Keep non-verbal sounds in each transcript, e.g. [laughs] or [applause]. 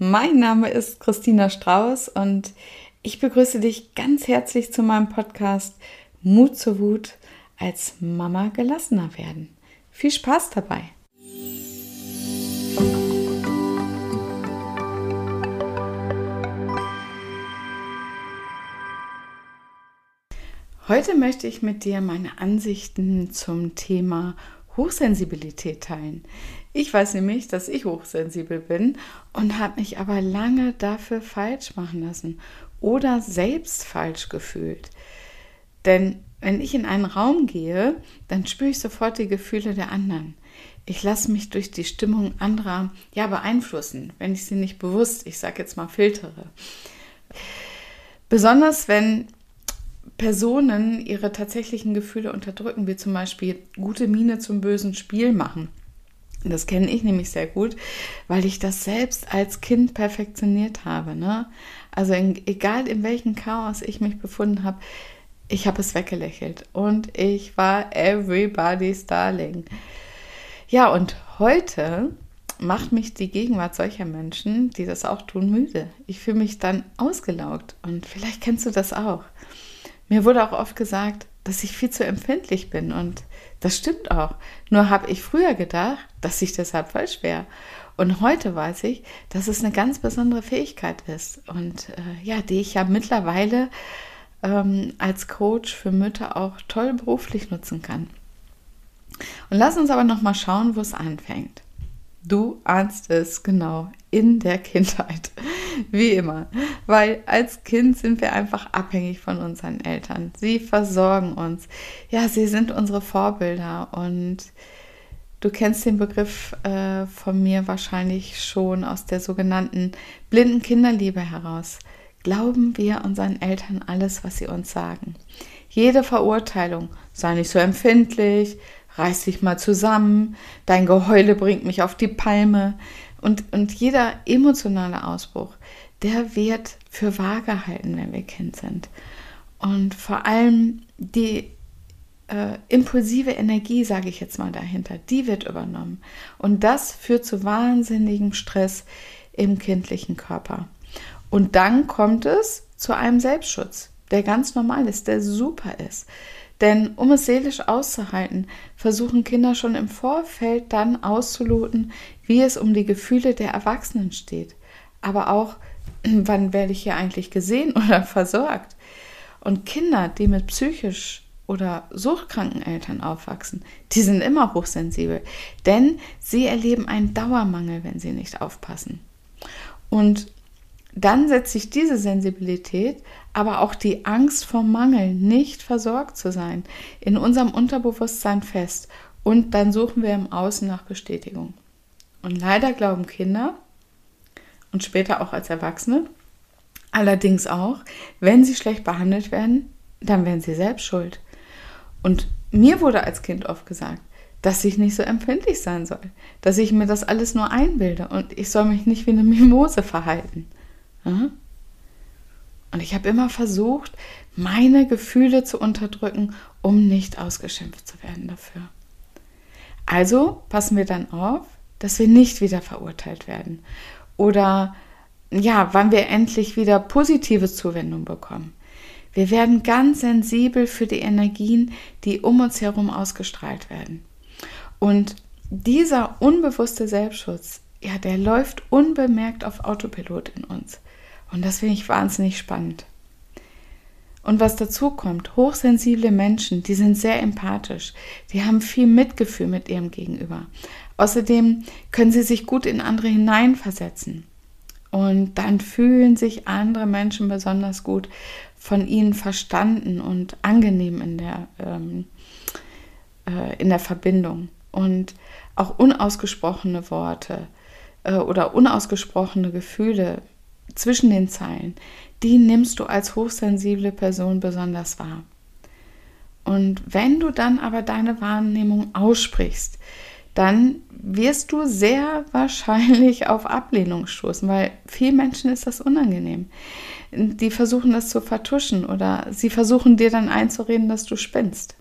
mein Name ist Christina Strauß und ich begrüße dich ganz herzlich zu meinem Podcast Mut zur Wut als Mama gelassener werden. Viel Spaß dabei! Heute möchte ich mit dir meine Ansichten zum Thema Hochsensibilität teilen. Ich weiß nämlich, dass ich hochsensibel bin und habe mich aber lange dafür falsch machen lassen oder selbst falsch gefühlt. Denn wenn ich in einen Raum gehe, dann spüre ich sofort die Gefühle der anderen. Ich lasse mich durch die Stimmung anderer ja beeinflussen, wenn ich sie nicht bewusst, ich sage jetzt mal, filtere. Besonders wenn Personen ihre tatsächlichen Gefühle unterdrücken, wie zum Beispiel gute Miene zum bösen Spiel machen. Das kenne ich nämlich sehr gut, weil ich das selbst als Kind perfektioniert habe. Ne? Also in, egal in welchem Chaos ich mich befunden habe, ich habe es weggelächelt und ich war everybody's darling. Ja, und heute macht mich die Gegenwart solcher Menschen, die das auch tun, müde. Ich fühle mich dann ausgelaugt und vielleicht kennst du das auch. Mir wurde auch oft gesagt, dass ich viel zu empfindlich bin und das stimmt auch. Nur habe ich früher gedacht, dass ich deshalb falsch wäre. Und heute weiß ich, dass es eine ganz besondere Fähigkeit ist und äh, ja, die ich ja mittlerweile ähm, als Coach für Mütter auch toll beruflich nutzen kann. Und lass uns aber noch mal schauen, wo es anfängt. Du ahnst es genau in der Kindheit, wie immer, weil als Kind sind wir einfach abhängig von unseren Eltern. Sie versorgen uns. Ja, sie sind unsere Vorbilder und du kennst den Begriff äh, von mir wahrscheinlich schon aus der sogenannten blinden Kinderliebe heraus. Glauben wir unseren Eltern alles, was sie uns sagen. Jede Verurteilung, sei nicht so empfindlich, reiß dich mal zusammen, dein Geheule bringt mich auf die Palme. Und, und jeder emotionale Ausbruch, der wird für wahr gehalten, wenn wir Kind sind. Und vor allem die äh, impulsive Energie, sage ich jetzt mal dahinter, die wird übernommen. Und das führt zu wahnsinnigem Stress im kindlichen Körper. Und dann kommt es zu einem Selbstschutz, der ganz normal ist, der super ist. Denn um es seelisch auszuhalten, versuchen Kinder schon im Vorfeld dann auszuloten, wie es um die Gefühle der Erwachsenen steht. Aber auch, [clears throat] wann werde ich hier eigentlich gesehen [laughs] oder versorgt? Und Kinder, die mit psychisch oder suchtkranken Eltern aufwachsen, die sind immer hochsensibel, denn sie erleben einen Dauermangel, wenn sie nicht aufpassen. Und dann setzt sich diese Sensibilität, aber auch die Angst vor Mangel, nicht versorgt zu sein, in unserem Unterbewusstsein fest. Und dann suchen wir im Außen nach Bestätigung. Und leider glauben Kinder und später auch als Erwachsene, allerdings auch, wenn sie schlecht behandelt werden, dann werden sie selbst schuld. Und mir wurde als Kind oft gesagt, dass ich nicht so empfindlich sein soll, dass ich mir das alles nur einbilde und ich soll mich nicht wie eine Mimose verhalten. Und ich habe immer versucht, meine Gefühle zu unterdrücken, um nicht ausgeschimpft zu werden dafür. Also passen wir dann auf, dass wir nicht wieder verurteilt werden. Oder ja, wann wir endlich wieder positive Zuwendung bekommen. Wir werden ganz sensibel für die Energien, die um uns herum ausgestrahlt werden. Und dieser unbewusste Selbstschutz, ja, der läuft unbemerkt auf Autopilot in uns. Und das finde ich wahnsinnig spannend. Und was dazu kommt, hochsensible Menschen, die sind sehr empathisch, die haben viel Mitgefühl mit ihrem Gegenüber. Außerdem können sie sich gut in andere hineinversetzen. Und dann fühlen sich andere Menschen besonders gut von ihnen verstanden und angenehm in der, ähm, äh, in der Verbindung. Und auch unausgesprochene Worte äh, oder unausgesprochene Gefühle zwischen den Zeilen, die nimmst du als hochsensible Person besonders wahr. Und wenn du dann aber deine Wahrnehmung aussprichst, dann wirst du sehr wahrscheinlich auf Ablehnung stoßen, weil vielen Menschen ist das unangenehm. Die versuchen das zu vertuschen oder sie versuchen dir dann einzureden, dass du spinnst.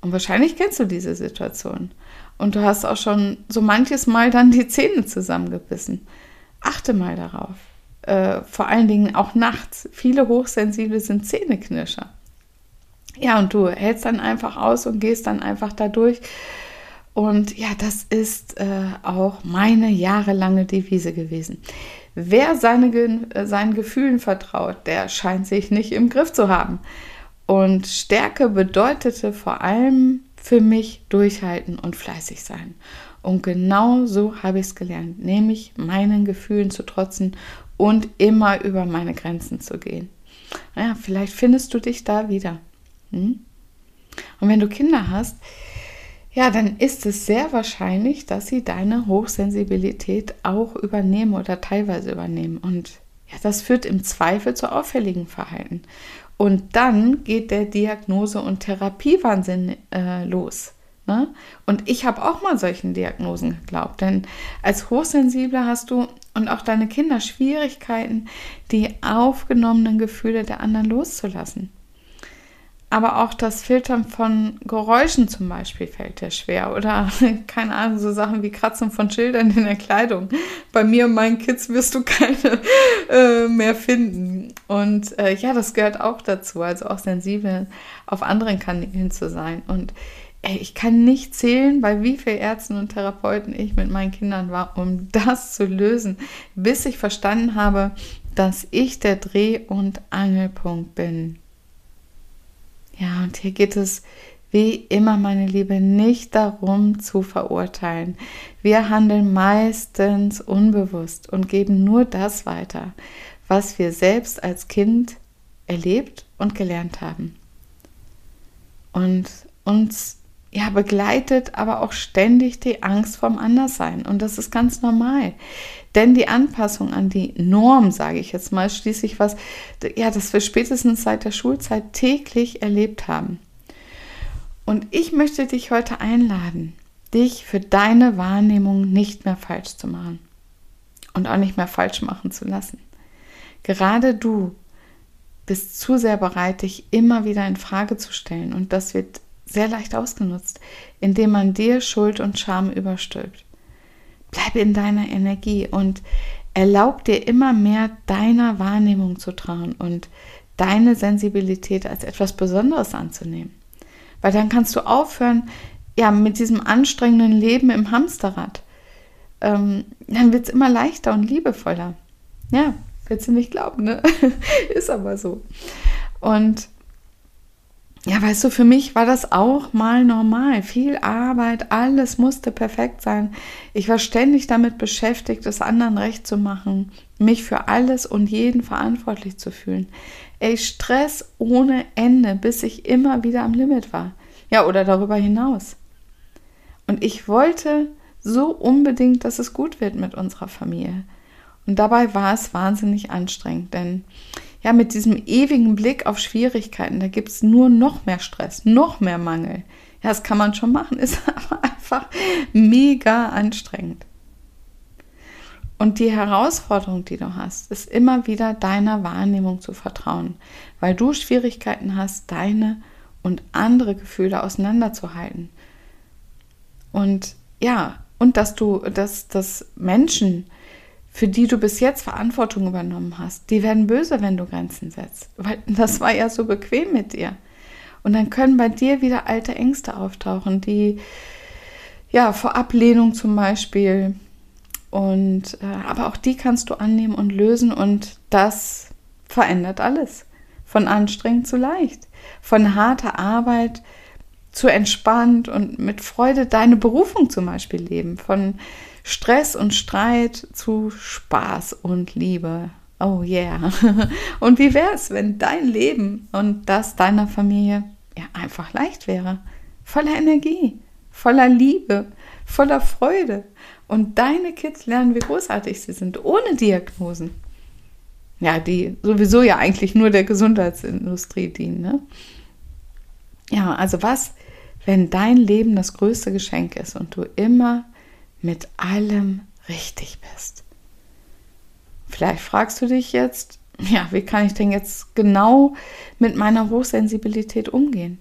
Und wahrscheinlich kennst du diese Situation. Und du hast auch schon so manches Mal dann die Zähne zusammengebissen. Achte mal darauf. Äh, vor allen Dingen auch nachts. Viele Hochsensible sind Zähneknirscher. Ja, und du hältst dann einfach aus und gehst dann einfach da durch. Und ja, das ist äh, auch meine jahrelange Devise gewesen. Wer seine, äh, seinen Gefühlen vertraut, der scheint sich nicht im Griff zu haben. Und Stärke bedeutete vor allem für mich durchhalten und fleißig sein. Und genau so habe ich es gelernt, nämlich meinen Gefühlen zu trotzen und immer über meine Grenzen zu gehen. Ja, vielleicht findest du dich da wieder. Hm? Und wenn du Kinder hast, ja, dann ist es sehr wahrscheinlich, dass sie deine Hochsensibilität auch übernehmen oder teilweise übernehmen. Und ja, das führt im Zweifel zu auffälligen Verhalten. Und dann geht der Diagnose- und Therapiewahnsinn äh, los. Ne? Und ich habe auch mal solchen Diagnosen geglaubt, denn als Hochsensibler hast du und auch deine Kinder Schwierigkeiten, die aufgenommenen Gefühle der anderen loszulassen. Aber auch das Filtern von Geräuschen zum Beispiel fällt dir schwer. Oder [laughs] keine Ahnung, so Sachen wie Kratzen von Schildern in der Kleidung. Bei mir und meinen Kids wirst du keine [laughs] äh, mehr finden. Und äh, ja, das gehört auch dazu. Also auch sensibel auf anderen Kanälen zu sein. Und ey, ich kann nicht zählen, bei wie vielen Ärzten und Therapeuten ich mit meinen Kindern war, um das zu lösen, bis ich verstanden habe, dass ich der Dreh- und Angelpunkt bin. Ja, und hier geht es wie immer, meine Liebe, nicht darum zu verurteilen. Wir handeln meistens unbewusst und geben nur das weiter, was wir selbst als Kind erlebt und gelernt haben. Und uns ja, begleitet aber auch ständig die Angst vorm Anderssein. Und das ist ganz normal. Denn die Anpassung an die Norm, sage ich jetzt mal, schließlich was, ja, das wir spätestens seit der Schulzeit täglich erlebt haben. Und ich möchte dich heute einladen, dich für deine Wahrnehmung nicht mehr falsch zu machen und auch nicht mehr falsch machen zu lassen. Gerade du bist zu sehr bereit, dich immer wieder in Frage zu stellen und das wird sehr leicht ausgenutzt, indem man dir Schuld und Scham überstülpt. Bleib in deiner Energie und erlaub dir immer mehr deiner Wahrnehmung zu trauen und deine Sensibilität als etwas Besonderes anzunehmen. Weil dann kannst du aufhören, ja, mit diesem anstrengenden Leben im Hamsterrad. Ähm, dann wird es immer leichter und liebevoller. Ja, willst du nicht glauben, ne? [laughs] Ist aber so. Und ja, weißt du, für mich war das auch mal normal. Viel Arbeit, alles musste perfekt sein. Ich war ständig damit beschäftigt, es anderen recht zu machen, mich für alles und jeden verantwortlich zu fühlen. Ey, Stress ohne Ende, bis ich immer wieder am Limit war. Ja, oder darüber hinaus. Und ich wollte so unbedingt, dass es gut wird mit unserer Familie. Und dabei war es wahnsinnig anstrengend, denn ja, mit diesem ewigen Blick auf Schwierigkeiten, da gibt es nur noch mehr Stress, noch mehr Mangel. Ja, das kann man schon machen, [laughs] ist aber einfach mega anstrengend. Und die Herausforderung, die du hast, ist immer wieder deiner Wahrnehmung zu vertrauen, weil du Schwierigkeiten hast, deine und andere Gefühle auseinanderzuhalten. Und ja, und dass du, dass, dass Menschen für die du bis jetzt Verantwortung übernommen hast, die werden böse, wenn du Grenzen setzt. Weil das war ja so bequem mit dir. Und dann können bei dir wieder alte Ängste auftauchen, die ja vor Ablehnung zum Beispiel. Und äh, aber auch die kannst du annehmen und lösen und das verändert alles. Von anstrengend zu leicht, von harter Arbeit zu entspannt und mit Freude deine Berufung zum Beispiel leben, von Stress und Streit zu Spaß und Liebe. Oh yeah. [laughs] Und wie wäre es, wenn dein Leben und das deiner Familie ja einfach leicht wäre? Voller Energie, voller Liebe, voller Freude. Und deine Kids lernen, wie großartig sie sind, ohne Diagnosen. Ja, die sowieso ja eigentlich nur der Gesundheitsindustrie dienen. Ne? Ja, also was, wenn dein Leben das größte Geschenk ist und du immer mit allem richtig bist. Vielleicht fragst du dich jetzt, ja, wie kann ich denn jetzt genau mit meiner Hochsensibilität umgehen?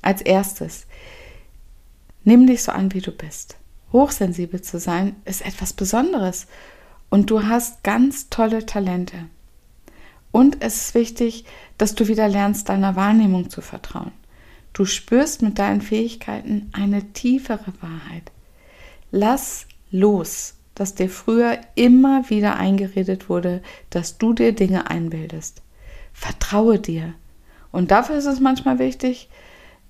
Als erstes, nimm dich so an, wie du bist. Hochsensibel zu sein ist etwas Besonderes und du hast ganz tolle Talente. Und es ist wichtig, dass du wieder lernst, deiner Wahrnehmung zu vertrauen. Du spürst mit deinen Fähigkeiten eine tiefere Wahrheit. Lass los, dass dir früher immer wieder eingeredet wurde, dass du dir Dinge einbildest. Vertraue dir. Und dafür ist es manchmal wichtig,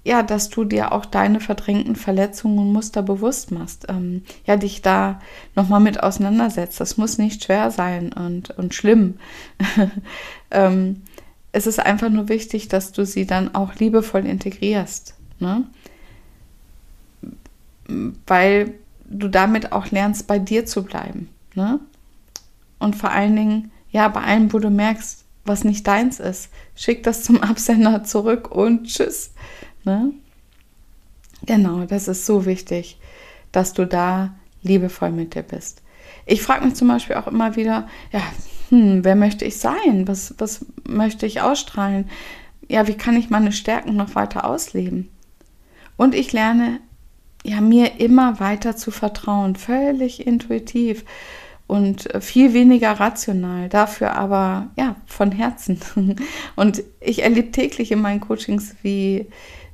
ja, dass du dir auch deine verdrängten Verletzungen und Muster bewusst machst. Ähm, ja, dich da nochmal mit auseinandersetzt. Das muss nicht schwer sein und, und schlimm. [laughs] ähm, es ist einfach nur wichtig, dass du sie dann auch liebevoll integrierst. Ne? Weil du damit auch lernst, bei dir zu bleiben. Ne? Und vor allen Dingen, ja, bei allem, wo du merkst, was nicht deins ist, schick das zum Absender zurück und tschüss. Ne? Genau, das ist so wichtig, dass du da liebevoll mit dir bist. Ich frage mich zum Beispiel auch immer wieder, ja, hm, wer möchte ich sein? Was, was möchte ich ausstrahlen? Ja, wie kann ich meine Stärken noch weiter ausleben? Und ich lerne ja mir immer weiter zu vertrauen, völlig intuitiv und viel weniger rational, dafür aber ja von Herzen. [laughs] Und ich erlebe täglich in meinen Coachings, wie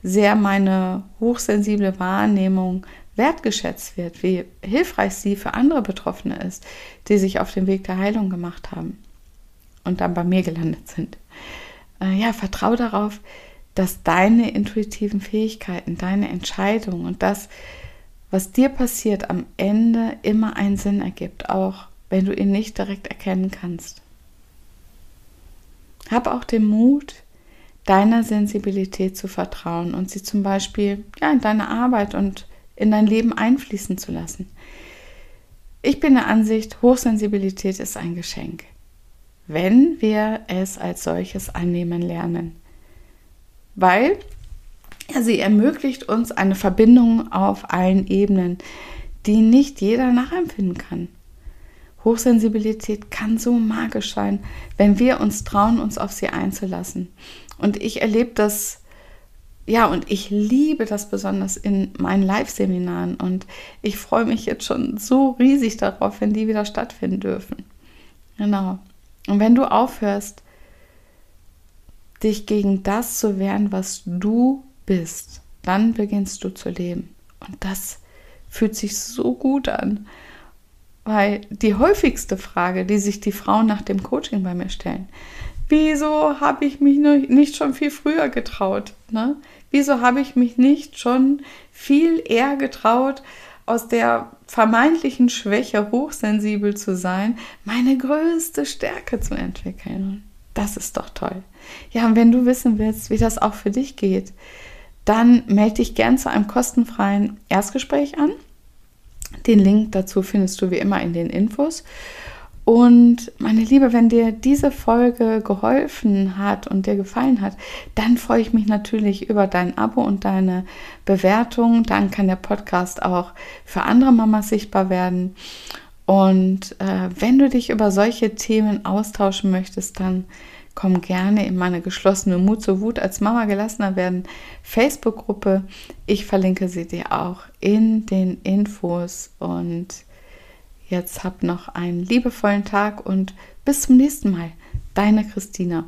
sehr meine hochsensible Wahrnehmung wertgeschätzt wird, wie hilfreich sie für andere Betroffene ist, die sich auf den Weg der Heilung gemacht haben und dann bei mir gelandet sind. Äh, ja, vertraue darauf, dass deine intuitiven Fähigkeiten, deine Entscheidungen und das, was dir passiert, am Ende immer einen Sinn ergibt, auch wenn du ihn nicht direkt erkennen kannst. Hab auch den Mut, deiner Sensibilität zu vertrauen und sie zum Beispiel ja, in deine Arbeit und in dein Leben einfließen zu lassen. Ich bin der Ansicht, Hochsensibilität ist ein Geschenk, wenn wir es als solches annehmen lernen. Weil sie ermöglicht uns eine Verbindung auf allen Ebenen, die nicht jeder nachempfinden kann. Hochsensibilität kann so magisch sein, wenn wir uns trauen, uns auf sie einzulassen. Und ich erlebe das, ja, und ich liebe das besonders in meinen Live-Seminaren. Und ich freue mich jetzt schon so riesig darauf, wenn die wieder stattfinden dürfen. Genau. Und wenn du aufhörst, dich gegen das zu wehren, was du bist, dann beginnst du zu leben. Und das fühlt sich so gut an. Weil die häufigste Frage, die sich die Frauen nach dem Coaching bei mir stellen, wieso habe ich mich nicht schon viel früher getraut? Ne? Wieso habe ich mich nicht schon viel eher getraut, aus der vermeintlichen Schwäche hochsensibel zu sein, meine größte Stärke zu entwickeln? Das ist doch toll. Ja, und wenn du wissen willst, wie das auch für dich geht, dann melde dich gern zu einem kostenfreien Erstgespräch an. Den Link dazu findest du wie immer in den Infos. Und meine Liebe, wenn dir diese Folge geholfen hat und dir gefallen hat, dann freue ich mich natürlich über dein Abo und deine Bewertung. Dann kann der Podcast auch für andere Mamas sichtbar werden. Und äh, wenn du dich über solche Themen austauschen möchtest, dann komm gerne in meine geschlossene Mut zur Wut als Mama gelassener werden Facebook-Gruppe. Ich verlinke sie dir auch in den Infos. Und jetzt hab noch einen liebevollen Tag und bis zum nächsten Mal. Deine Christina.